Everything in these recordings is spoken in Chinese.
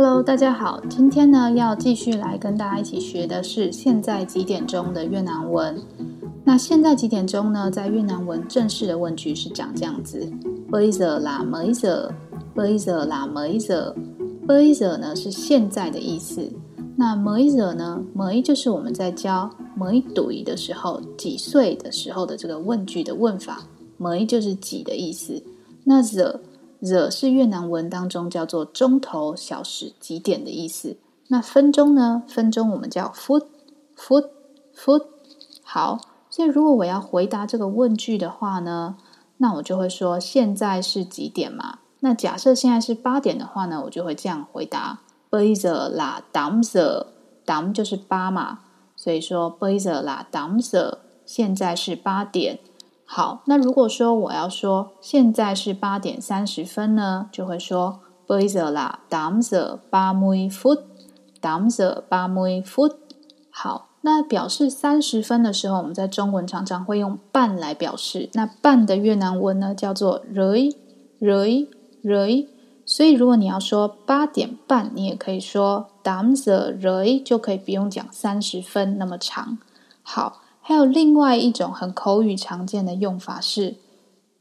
Hello，大家好，今天呢要继续来跟大家一起学的是现在几点钟的越南文。那现在几点钟呢？在越南文正式的问句是讲这样子：Bây giờ là mấy giờ？Bây giờ là mấy giờ？Bây giờ 呢是现在的意思。那 mấy giờ 呢？mấy 就是我们在教 mấy tuổi 的时候，几岁的时候的这个问句的问法。mấy 就是几的意思。那 giờ The 是越南文当中叫做钟头、小时、几点的意思。那分钟呢？分钟我们叫 foot，foot，foot。好，所以如果我要回答这个问句的话呢，那我就会说现在是几点嘛？那假设现在是八点的话呢，我就会这样回答。bây giờ là tám giờ，tám 就是八嘛，所以说 bây giờ là tám giờ，现在是八点。好，那如果说我要说现在是八点三十分呢，就会说 bây giờ là tám giờ ba mươi phút，tám giờ ba mươi phút。好，那表示三十分的时候，我们在中文常常会用半来表示。那半的越南文呢，叫做 rưỡi，rưỡi，rưỡi。所以，如果你要说八点半，你也可以说 damze rưỡi，就可以不用讲三十分那么长。好，还有另外一种很口语常见的用法是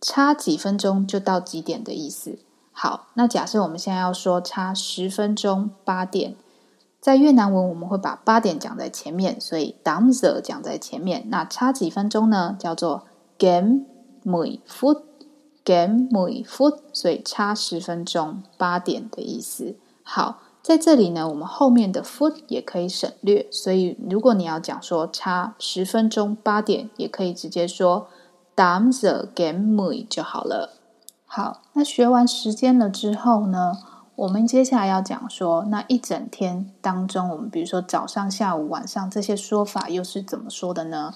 差几分钟就到几点的意思。好，那假设我们现在要说差十分钟八点，在越南文我们会把八点讲在前面，所以 tám giờ 讲在前面。那差几分钟呢？叫做 kém mười phút。kém mười phút，所以差十分钟，八点的意思。好，在这里呢，我们后面的 foot 也可以省略。所以，如果你要讲说差十分钟，八点，也可以直接说 tám giờ kém mười 就好了。好，那学完时间了之后呢，我们接下来要讲说，那一整天当中，我们比如说早上、下午、晚上这些说法又是怎么说的呢？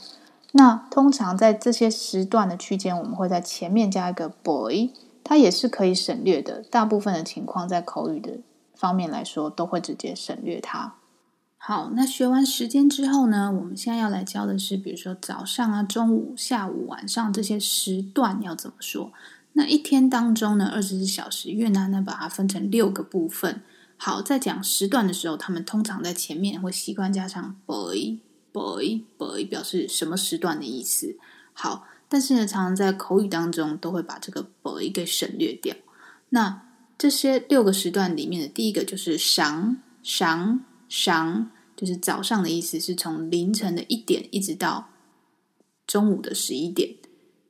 那通常在这些时段的区间，我们会在前面加一个 boy，它也是可以省略的。大部分的情况，在口语的方面来说，都会直接省略它。好，那学完时间之后呢，我们现在要来教的是，比如说早上啊、中午、下午、晚上这些时段要怎么说。那一天当中呢，二十四小时，越南呢把它分成六个部分。好，在讲时段的时候，他们通常在前面会习惯加上 boy。boy boy，表示什么时段的意思。好，但是呢，常常在口语当中都会把这个 boy 给省略掉。那这些六个时段里面的第一个就是晌晌晌就是早上的意思，是从凌晨的一点一直到中午的十一点，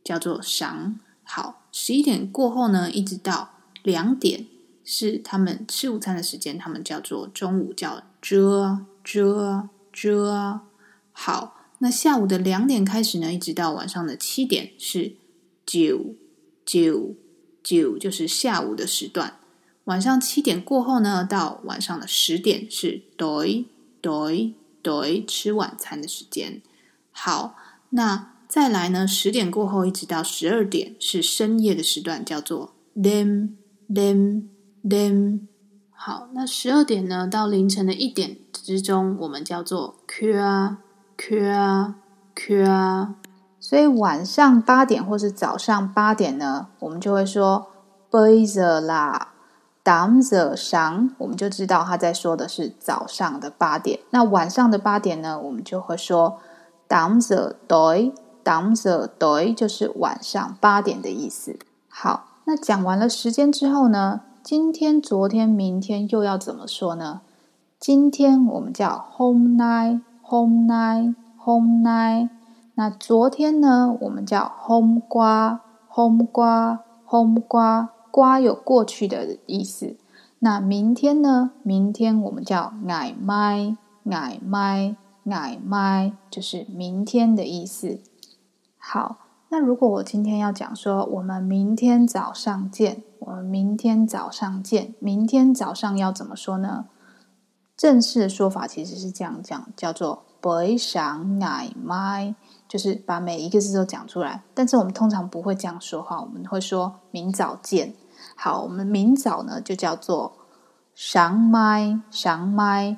叫做晌。好，十一点过后呢，一直到两点是他们吃午餐的时间，他们叫做中午，叫遮遮遮。好，那下午的两点开始呢，一直到晚上的七点是九九九，就是下午的时段。晚上七点过后呢，到晚上的十点是 tối tối tối，吃晚餐的时间。好，那再来呢，十点过后一直到十二点是深夜的时段，叫做 đêm đêm đêm。好，那十二点呢到凌晨的一点之中，我们叫做 q a q a q a 所以晚上八点或是早上八点呢，我们就会说 bây giờ là tám giờ sáng，我们就知道他在说的是早上的八点。那晚上的八点呢，我们就会说 tám giờ tối，tám giờ tối 就是晚上八点的意思。好，那讲完了时间之后呢，今天、昨天、明天又要怎么说呢？今天我们叫 Home night，Home night，Home night。那昨天呢？我们叫 hôm qua，hôm qua，hôm qua。瓜有过去的意思。那明天呢？明天我们叫奶麦奶麦奶麦就是明天的意思。好，那如果我今天要讲说，我们明天早上见，我们明天早上见，明天早上要怎么说呢？正式的说法其实是这样讲，叫做 buổi sáng ngày mai，就是把每一个字都讲出来。但是我们通常不会这样说话，我们会说明早见。好，我们明早呢就叫做上麦上麦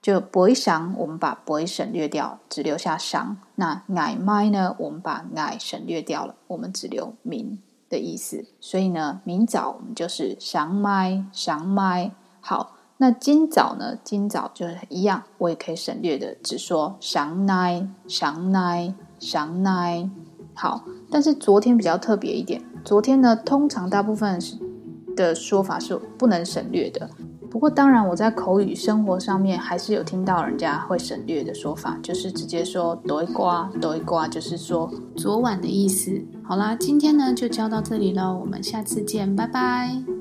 就 buổi sáng，我们把 buổi 省略掉，只留下上。那 ngày mai 呢，我们把 ngày 省略掉了，我们只留明的意思。所以呢，明早我们就是上麦上麦。好。那今早呢？今早就是一样，我也可以省略的，只说上奶上奶上奶。好，但是昨天比较特别一点，昨天呢，通常大部分的说法是不能省略的。不过当然，我在口语生活上面还是有听到人家会省略的说法，就是直接说 tối qua，tối qua 就是说昨晚的意思。好啦，今天呢就教到这里喽，我们下次见，拜拜。